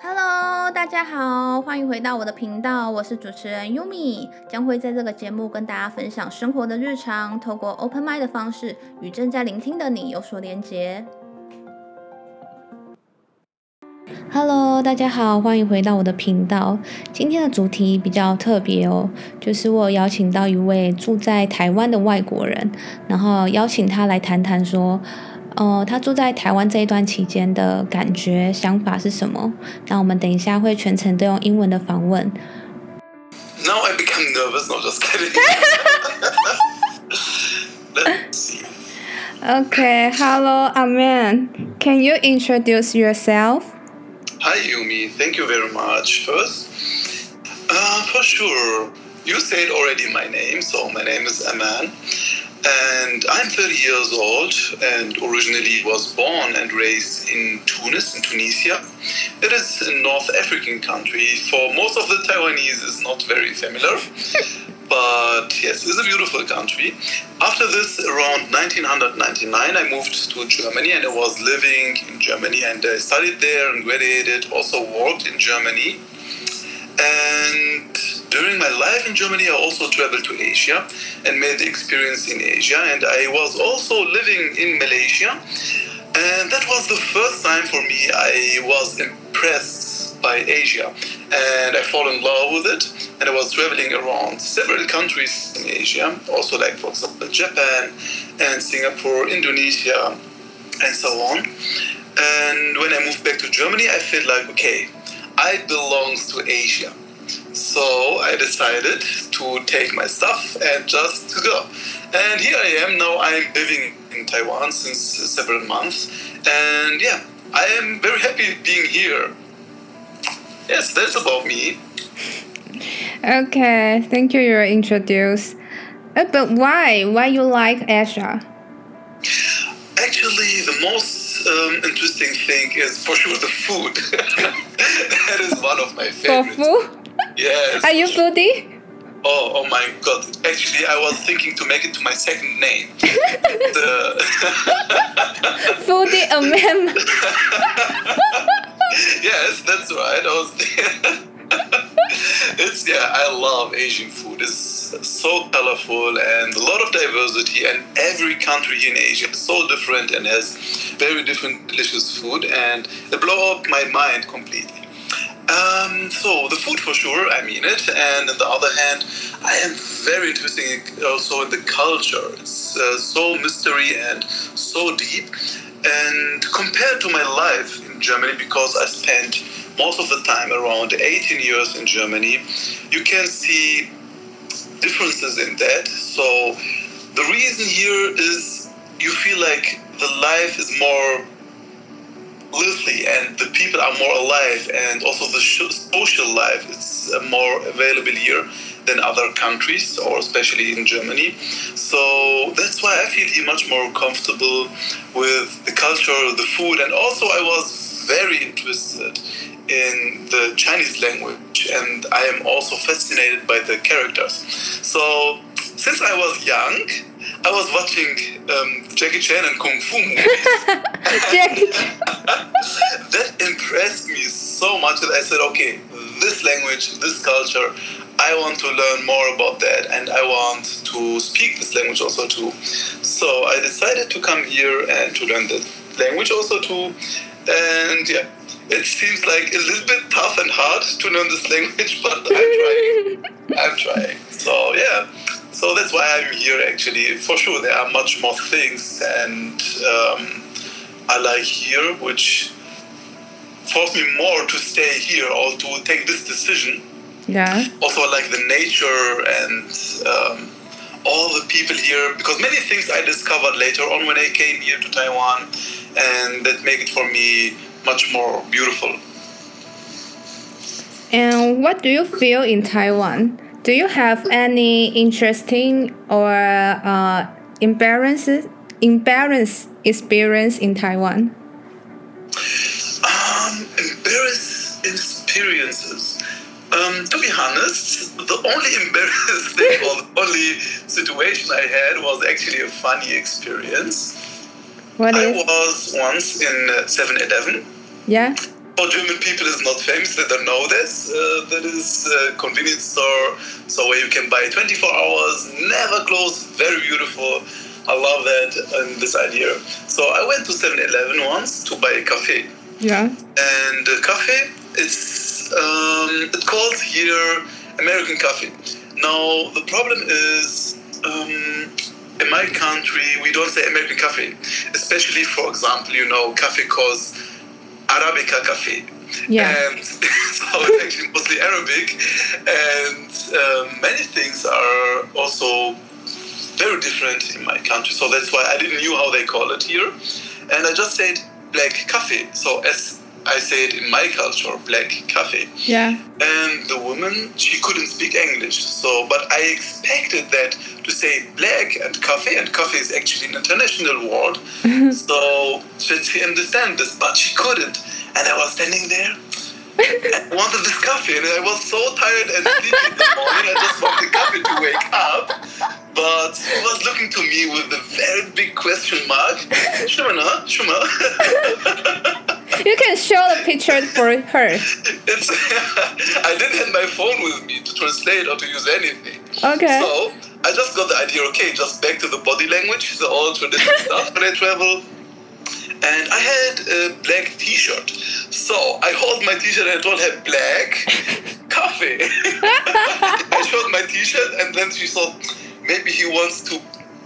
Hello，大家好，欢迎回到我的频道，我是主持人 Yumi，将会在这个节目跟大家分享生活的日常，透过 Open m i d 的方式与正在聆听的你有所连结。Hello，大家好，欢迎回到我的频道。今天的主题比较特别哦，就是我邀请到一位住在台湾的外国人，然后邀请他来谈谈说。哦，他住在台湾这一段期间的感觉、想法是什么？那我们等一下会全程都用英文的访问。Now I become nervous. No, just kidding. Let's see. Okay, hello, Amen. Can you introduce yourself? Hi, Yumi. Thank you very much. First, uh, for sure, you said already my name. So my name is Aman. And I'm 30 years old and originally was born and raised in Tunis, in Tunisia. It is a North African country. For most of the Taiwanese, it's not very familiar. but yes, it's a beautiful country. After this, around 1999, I moved to Germany and I was living in Germany and I studied there and graduated, also worked in Germany. And during my life in Germany, I also traveled to Asia and made the experience in Asia. And I was also living in Malaysia. And that was the first time for me I was impressed by Asia. And I fell in love with it. And I was traveling around several countries in Asia, also like, for example, Japan and Singapore, Indonesia, and so on. And when I moved back to Germany, I felt like, okay, I belong to Asia. So I decided to take my stuff and just to go. And here I am now. I'm living in Taiwan since several months, and yeah, I am very happy being here. Yes, that's about me. Okay, thank you. You're introduced. Uh, but why? Why you like Asia? Actually, the most um, interesting thing is for sure the food. that is one of my favorites. For food? Yes. Are you foodie? Oh, oh my god. Actually, I was thinking to make it to my second name. the... foodie a mem. yes, that's right. I was It's yeah, I love Asian food. It's so colorful and a lot of diversity and every country in Asia is so different and has very different delicious food and it blow up my mind completely. Um, so the food for sure, I mean it, and on the other hand, I am very interested also in the culture. It's uh, so mystery and so deep. And compared to my life in Germany, because I spent most of the time around 18 years in Germany, you can see differences in that. So the reason here is you feel like the life is more lively and the people are more alive and also the social life is more available here than other countries or especially in Germany. So that's why I feel much more comfortable with the culture the food and also I was very interested in the Chinese language and I am also fascinated by the characters. So since I was young I was watching um, Jackie Chan and Kung Fu movies. Jackie that impressed me so much that I said, okay, this language, this culture, I want to learn more about that and I want to speak this language also too. So I decided to come here and to learn the language also too. And yeah, it seems like a little bit tough and hard to learn this language, but I'm trying. I'm trying. So yeah, so that's why I'm here actually. For sure, there are much more things, and um, I like here, which forced me more to stay here or to take this decision. Yeah. Also, I like the nature and um, all the people here, because many things I discovered later on when I came here to Taiwan, and that make it for me much more beautiful. And what do you feel in Taiwan? Do you have any interesting or uh, embarrassing, embarrassing experience in Taiwan? Um, embarrassing experiences. Um, to be honest, the only embarrassing or the only situation I had was actually a funny experience. What I is? was once in 7 Eleven Yeah. For German people is not famous. They don't know this. Uh, that is a convenience store, so where you can buy 24 hours, never close. Very beautiful. I love that and this idea. So I went to 7-Eleven once to buy a coffee. Yeah. And the coffee, it's um, it calls here American coffee. Now the problem is. Um, in my country, we don't say American coffee, especially, for example, you know, coffee calls Arabica coffee. Yeah. And so it's actually mostly Arabic. And um, many things are also very different in my country. So that's why I didn't knew how they call it here. And I just said black coffee. So as I say it in my culture, black coffee. Yeah. And the woman, she couldn't speak English. So, but I expected that to say black and coffee, and coffee is actually an international word. so she understand this, but she couldn't. And I was standing there. Wanted this coffee, and I was so tired and sleepy in the morning. I just wanted coffee to wake up. But he was looking to me with a very big question mark. Shumana, Shuma. You can show the picture for her. It's, I didn't have my phone with me to translate or to use anything. Okay. So I just got the idea. Okay, just back to the body language, the old traditional stuff when I travel. And I had a black T-shirt, so I hold my T-shirt and I told her black coffee. I showed my T-shirt, and then she thought maybe he wants to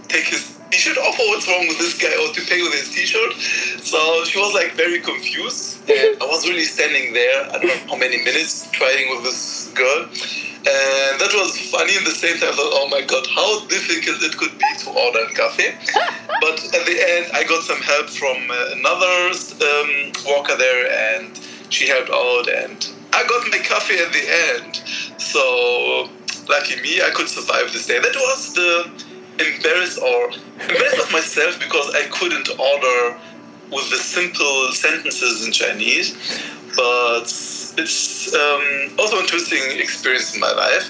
take his T-shirt off, or what's wrong with this guy, or to pay with his T-shirt. So she was like very confused, and I was really standing there. I don't know how many minutes trying with this girl. And that was funny in the same time. I thought, oh my god, how difficult it could be to order a coffee. but at the end, I got some help from uh, another um, worker there, and she helped out, and I got my coffee at the end. So lucky me, I could survive this day. That was the embarrassed or embarrassed of myself because I couldn't order with the simple sentences in Chinese. But it's um, also an interesting experience in my life.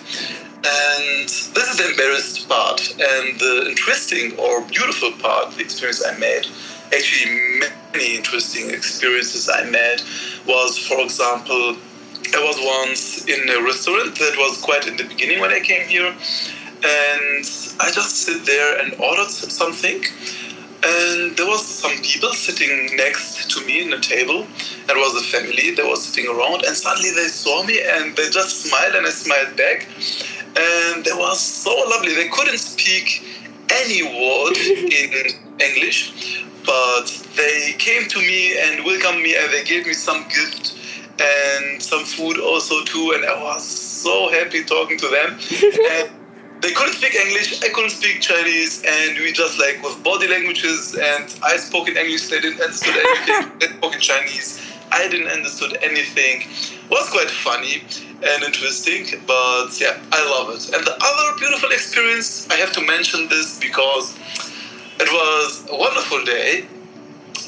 And this is the embarrassed part. And the interesting or beautiful part, the experience I made, actually many interesting experiences I made, was, for example, I was once in a restaurant that was quite in the beginning when I came here. And I just sit there and ordered something and there was some people sitting next to me in a table. There was a family. They were sitting around, and suddenly they saw me, and they just smiled, and I smiled back. And they were so lovely. They couldn't speak any word in English, but they came to me and welcomed me, and they gave me some gift and some food also too. And I was so happy talking to them. they couldn't speak English, I couldn't speak Chinese, and we just like with body languages. And I spoke in English, they didn't understand anything. they spoke in Chinese, I didn't understand anything. It was quite funny and interesting, but yeah, I love it. And the other beautiful experience, I have to mention this because it was a wonderful day.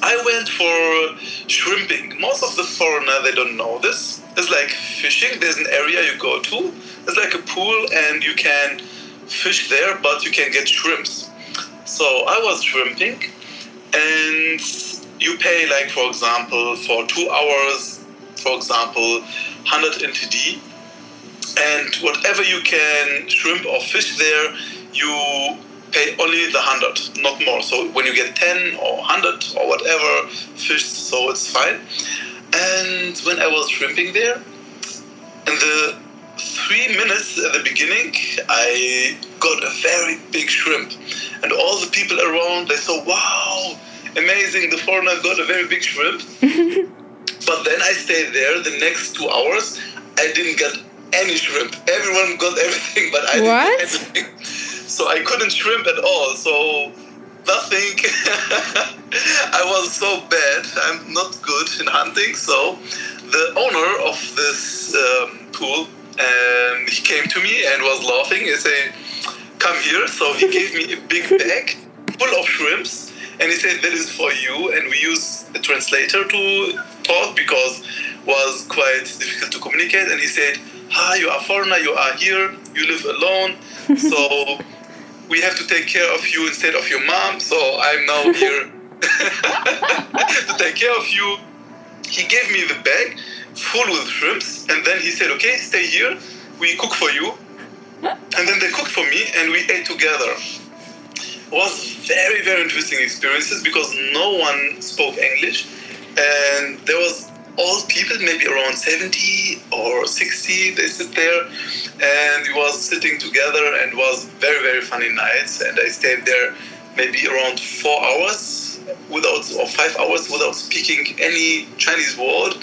I went for shrimping. Most of the foreigner they don't know this. It's like fishing. There's an area you go to. It's like a pool, and you can fish there, but you can get shrimps. So I was shrimping, and you pay like for example for two hours, for example, 100 NTD, and whatever you can shrimp or fish there, you pay only the 100, not more. So when you get 10 or 100 or whatever fish, so it's fine. And when I was shrimping there, in the three minutes at the beginning, I got a very big shrimp. And all the people around, they saw, wow, amazing, the foreigner got a very big shrimp. but then I stayed there the next two hours. I didn't get any shrimp. Everyone got everything, but I What? didn't get anything. So I couldn't shrimp at all. So nothing. I was so bad. I'm not good in hunting. So the owner of this um, pool, and he came to me and was laughing. He said, "Come here." So he gave me a big bag full of shrimps, and he said, "That is for you." And we use a translator to talk because it was quite difficult to communicate. And he said, "Hi, you are foreigner. You are here. You live alone. So." we have to take care of you instead of your mom, so I'm now here to take care of you. he gave me the bag full with shrimps, and then he said, "Okay, stay here. We cook for you." And then they cooked for me, and we ate together. It was very very interesting experiences because no one spoke English, and there was old people, maybe around 70 or 60, they sit there and we was sitting together and was very, very funny nights. And I stayed there maybe around four hours without, or five hours without speaking any Chinese word,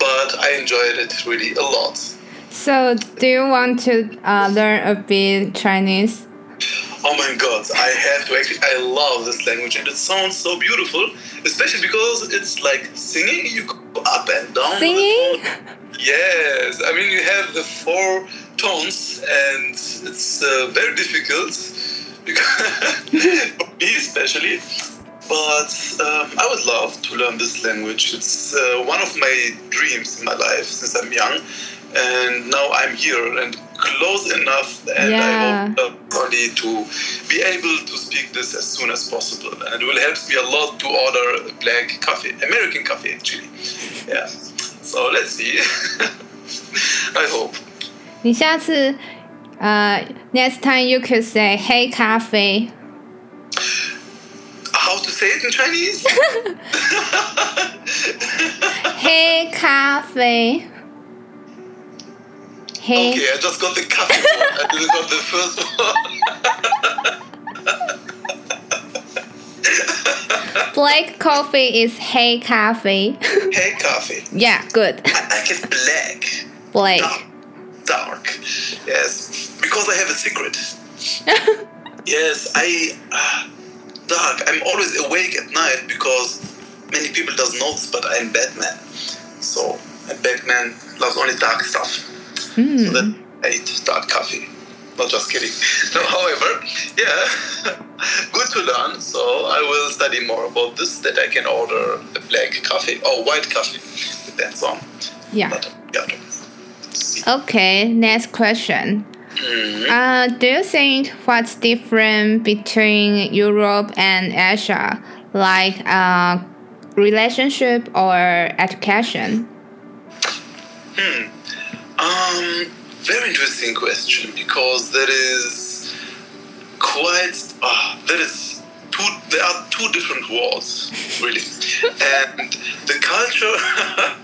but I enjoyed it really a lot. So, do you want to uh, learn a bit Chinese? Oh my god, I have to actually. I love this language and it sounds so beautiful, especially because it's like singing. You go up and down. Singing? Yes, I mean you have the four tones and it's uh, very difficult because for me especially. But um, I would love to learn this language. It's uh, one of my dreams in my life since I'm young, and now I'm here and close enough, and Yeah. I hope uh, only to be able to speak this as soon as possible. And it will help me a lot to order black coffee, American coffee actually. Yeah. So let's see. I hope. 你下次呃，next time you could say 黑咖啡。 how to say it in Chinese? hey, coffee. Hey. Okay, I just got the coffee one. I didn't got the first one. black coffee is hey coffee. hey coffee. Yeah, good. I like it black. Black. Dark. Dark. Yes, because I have a secret. yes, I. Uh, dark. I'm always awake at night because many people doesn't know this, but I'm Batman. So, and Batman loves only dark stuff. So hmm. then I eat dark coffee. Not just kidding. No, however, yeah, good to learn. So I will study more about this. That I can order a black coffee or white coffee. Depends on. yeah. But yeah. Okay, next question. Uh, do you think what's different between Europe and Asia, like uh, relationship or education? Hmm. Um, very interesting question because there is quite uh, there is two there are two different worlds really, and the culture.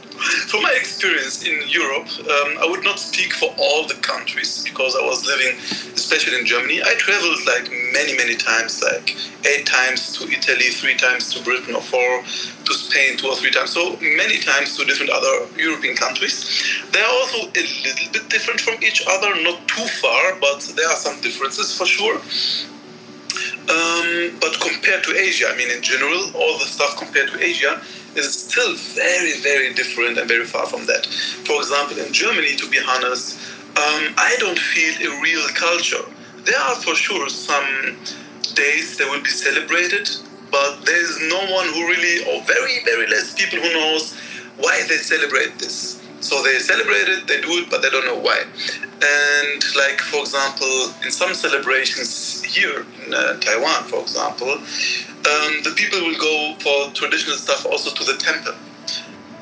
From my experience in Europe, um, I would not speak for all the countries because I was living, especially in Germany. I traveled like many, many times, like eight times to Italy, three times to Britain, or four to Spain, two or three times. So many times to different other European countries. They are also a little bit different from each other, not too far, but there are some differences for sure. Um, but compared to Asia, I mean, in general, all the stuff compared to Asia is still very, very different and very far from that. For example, in Germany, to be honest, um, I don't feel a real culture. There are for sure some days that will be celebrated, but there is no one who really, or very, very less people who knows why they celebrate this. So they celebrate it, they do it, but they don't know why. And like for example, in some celebrations here in uh, Taiwan, for example, um, the people will go for traditional stuff also to the temple.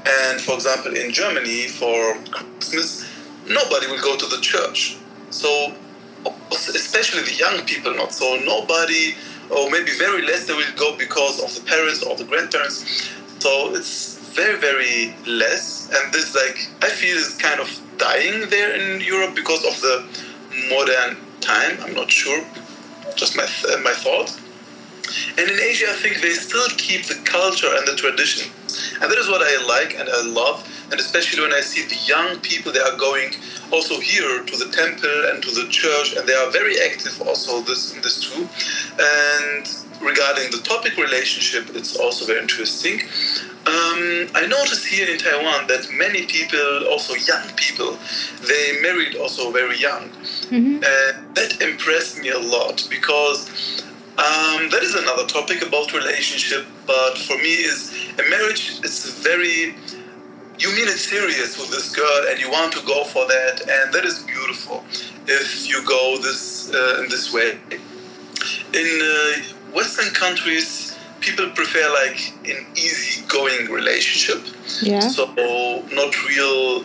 And for example, in Germany for Christmas, nobody will go to the church. So especially the young people not. So nobody or maybe very less they will go because of the parents or the grandparents. So it's very very less. And this like i feel is kind of dying there in europe because of the modern time. I'm not sure. Just my th- my thought and in asia i think they still keep the culture and the tradition. And that is what i like and i love. And especially when i see the young people they are going also here to the temple and to the church and they are very active also this in this too. And regarding the topic relationship it's also very interesting. Um, i noticed here in taiwan that many people also young people they married also very young. And that impressed me a lot because um, that is another topic about relationship but for me is a marriage is very you mean it serious with this girl and you want to go for that and that is beautiful. If you go this uh, in this way. In uh, western countries people prefer like an easy going relationship. Yeah. So not real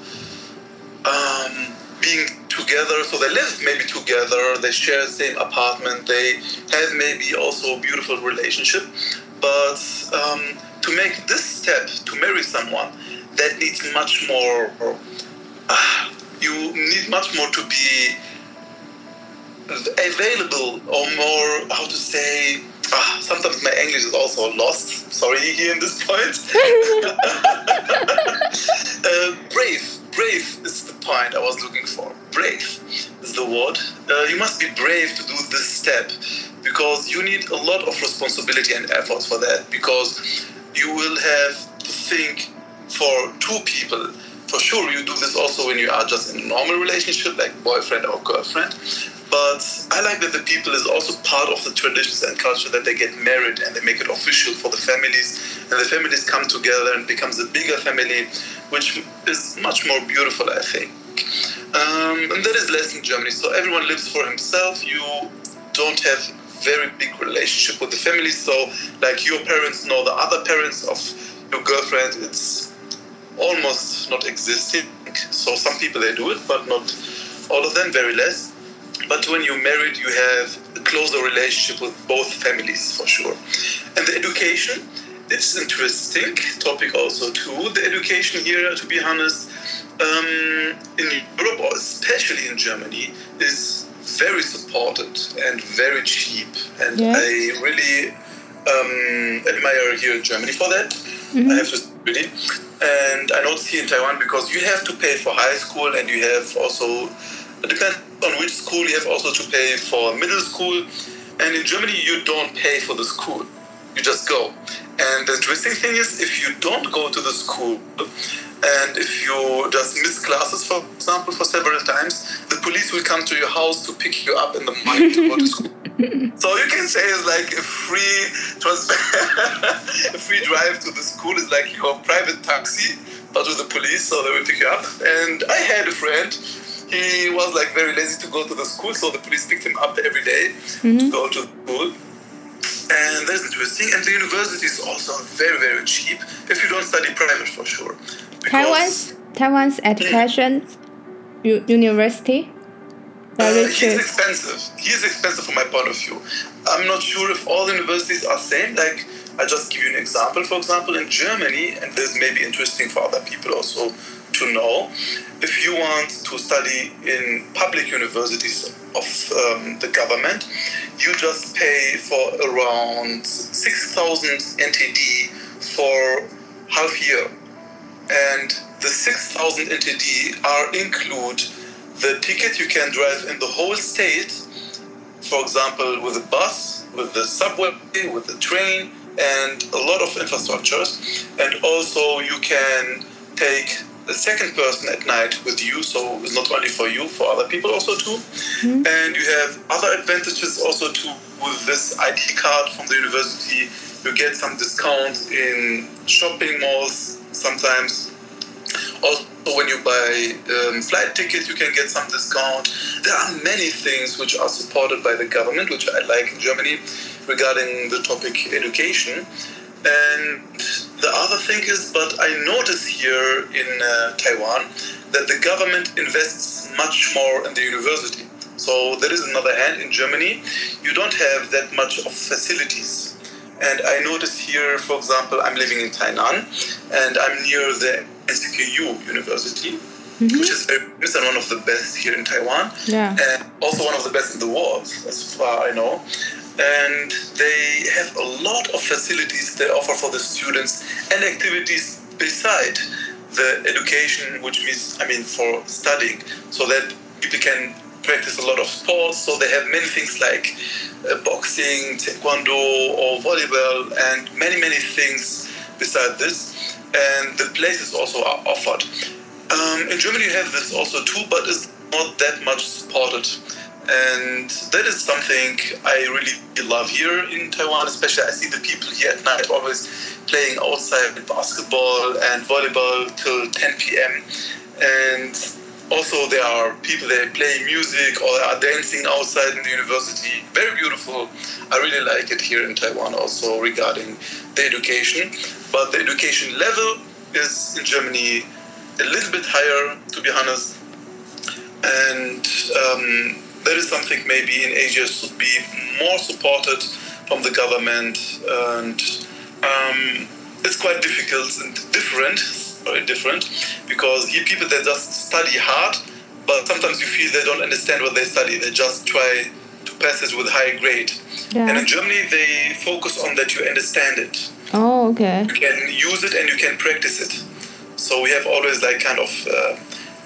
um, being together. So they live maybe together. They share the same apartment. They have maybe also a beautiful relationship. But um, to make this step to marry someone, that needs much more. Uh, you need much more to be available or more how to say ah, sometimes my english is also lost sorry here in this point uh, brave brave is i was looking for? Brave is the word. Uh, you must be brave to do this step because you need a lot of responsibility and effort for that because you will have to think for two people. For sure you do this also when you are just in a normal relationship like boyfriend or girlfriend. But i like that the people is also part of the traditions and culture that they get married and they make it official for the families. And the families come together and becomes a bigger family which is much more beautiful i think um, and that is less in germany so everyone lives for himself you don't have very big relationship with the family so like your parents know the other parents of your girlfriend it's almost not existing. So some people they do it, but not all of them, very less. But when you're married, you have a closer relationship with both families for sure. And the education, it's interesting topic also too. The education here, to be honest, um, in Europe or especially in Germany, is very supported and very cheap. And Yeah. I really um, admire here in Germany for that. I have to really. And I notice here in Taiwan because you have to pay for high school and you have also, it depends on which school, you have also to pay for middle school. And in Germany, you don't pay for the school, you just go. And the interesting thing is, if you don't go to the school, and if you just miss classes, for example, for several times, the police will come to your house to pick you up in the morning to go to school. So you can say it's like a free transfer, a free drive to the school is like your private taxi, but with the police, so they will pick you up. And I had a friend. He was like very lazy to go to the school, so the police picked him up every day to mm-hmm. go to school. And that's interesting. And the university is also very, very cheap if you don't study private for sure. Taiwan's Taiwan's education u- university Uh, very he's cheap. expensive. He's expensive from my point of view. I'm not sure if all universities are same. Like I just give you an example. For example, in Germany, and this may be interesting for other people also to know, if you want to study in public universities of um, the government, you just pay for around six thousand NTD for half year and the 6000 NTD are include the ticket you can drive in the whole state for example with a bus with the subway with the train and a lot of infrastructures. And also you can take a second person at night with you so it's not only for you for other people also too. Hmm. And you have other advantages also too with this id card from the university you get some discount in shopping malls sometimes. Also when you buy um, flight tickets you can get some discount. There are many things which are supported by the government which i like in germany regarding the topic education. And the other thing is but i notice here in uh, taiwan that the government invests much more in the university. So there is another hand in germany. You don't have that much of facilities and I notice here, for example, I'm living in Tainan, and I'm near the NCKU University, mm-hmm. which is very and one of the best here in Taiwan, Yeah. and also one of the best in the world, as far I know. And they have a lot of facilities they offer for the students and activities beside the education, which means, I mean, for studying, so that people can practice a lot of sports. So they have many things like uh, boxing, taekwondo, or volleyball, and many, many things beside this. And the places also are offered. Um, in Germany, you have this also too, but it's not that much supported. And that is something I really love here in Taiwan, especially I see the people here at night always playing outside with basketball and volleyball till 10 p.m. And also there are people that play music or are dancing outside in the university. Very beautiful. I really like it here in Taiwan also regarding the education. But the education level is in Germany a little bit higher, to be honest, and um, that is something maybe in Asia should be more supported from the government, and um, it's quite difficult and different, very different, because here people they just study hard, but sometimes you feel they don't understand what they study. They just try to pass it with a high grade. Yeah. And in Germany, they focus on that you understand it Oh, okay. you can use it and you can practice it. So we have always like kind of uh,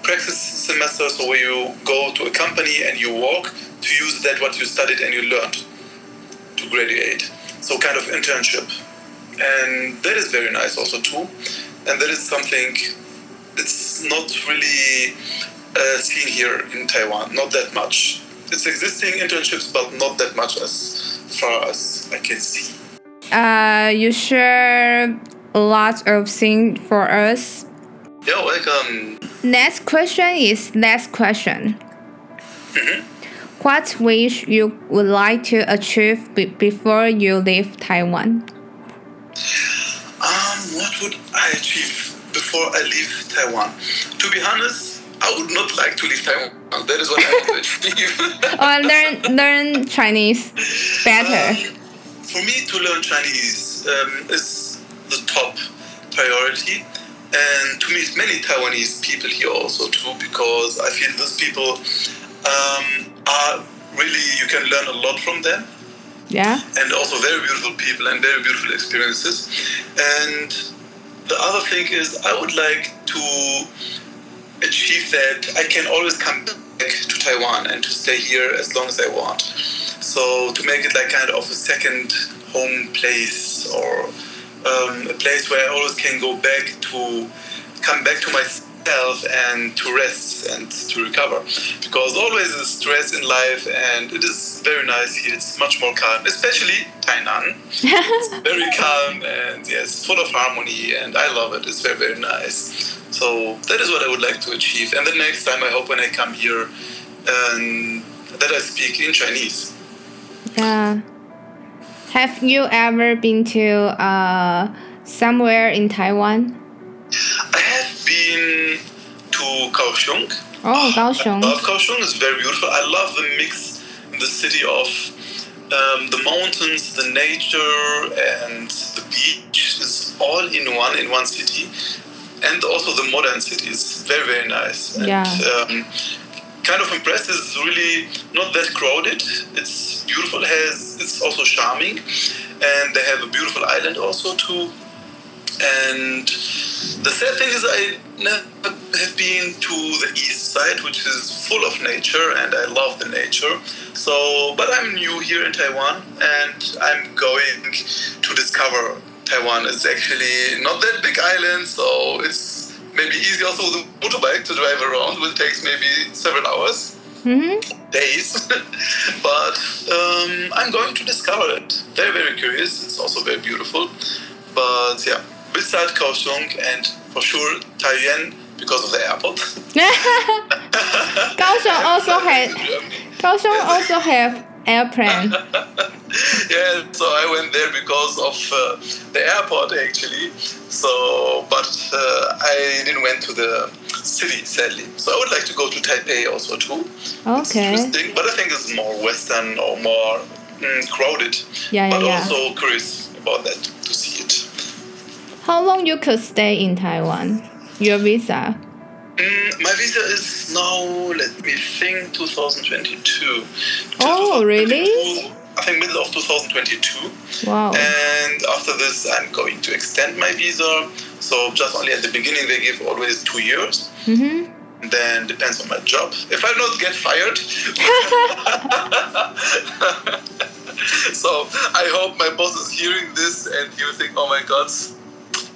practice semester, so where you go to a company and you work to use that what you studied and you learned to graduate. So kind of internship, and that is very nice also too. And that is something it's not really uh, seen here in Taiwan, not that much. It's existing internships, but not that much as far as I can see. Uh, you share a lot of things for us. Yeah, welcome. Next question is next question. What wish you would like to achieve be- before you leave Taiwan? Um, what would I achieve before I leave Taiwan? To be honest, I would not like to leave Taiwan. That is what I want to achieve. Or learn learn Chinese better. Um, for me to learn Chinese um, is the top priority, and to meet many Taiwanese people here also too, because I feel those people um, are really you can learn a lot from them Yeah. and also very beautiful people and very beautiful experiences. And the other thing is, I would like to achieve that I can always come back to Taiwan and to stay here as long as I want. So to make it like kind of a second home place or um, a place where I always can go back to come back to myself and to rest and to recover. Because always is stress in life and it is very nice here it's much more calm especially Tainan. It's very calm and yes full of harmony and I love it it's very very nice. So that is what I would like to achieve. And the next time I hope when I come here um, that I speak in Chinese. Yeah. Have you ever been to uh somewhere in Taiwan? Kaohsiung Oh, Kaohsiung. I love Kaohsiung. It's very beautiful. I love the mix in the city of um, the mountains, the nature, and the beach is all in one in one city, and also the modern city is very very nice. And, Yeah. Um, kind of impressed. It's really not that crowded. It's beautiful. It has it's also charming, and they have a beautiful island also too. And the sad thing is, I never have been to the east side, which is full of nature, and I love the nature. So, but I'm new here in Taiwan, and I'm going to discover Taiwan. It's actually not that big island, so it's maybe easy also with a motorbike to drive around. Will takes maybe several hours Mm-hmm. days, but um, I'm going to discover it. Very, very curious. It's also very beautiful. But yeah, beside Kaohsiung and for sure Taoyuan because of the airport. Kaohsiung also has Kaohsiung also have airplane. yeah, so I went there because of uh, the airport actually. So, but uh, I didn't went to the city sadly. So I would like to go to Taipei also too. It's Okay. interesting, but I think it's more Western or more mm, crowded. Yeah, yeah, but yeah. also curious about that to see it. How long you could stay in Taiwan? Your visa? Mm, my visa is now, let me think, 2022. Oh, really? I think middle of 2022. Wow. And after this, I'm going to extend my visa. So just only at the beginning, they give always two years. Mm-hmm. Then depends on my job. If I not get fired, so I hope my boss is hearing this and he will think, "Oh my God,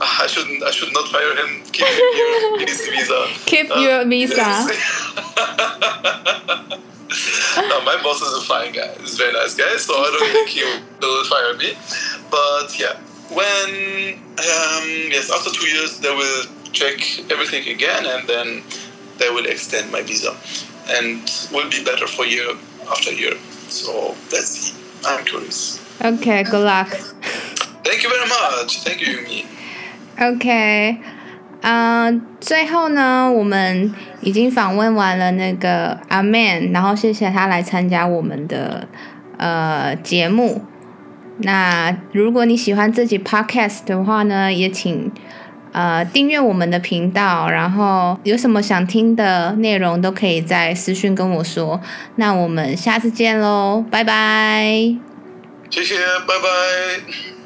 I shouldn't, I should not fire him. Keep him here. He needs visa." Keep Uh, your visa. no, my boss is a fine guy. He's a very nice guy, so I don't think he will fire me. But yeah, when um, yes, after two years, they will check everything again, and then they will extend my visa, and will be better for year after year. So let's see. I'm curious. Okay, good luck. Thank you very much. Thank you, Yumi. Okay. 啊、最后呢，我们已经访问完了那个阿 Man，然后谢谢他来参加我们的呃节目。那如果你喜欢自己 Podcast 的话呢，也请呃订阅我们的频道，然后有什么想听的内容都可以在私讯跟我说。那我们下次见喽，拜拜。谢谢，拜拜。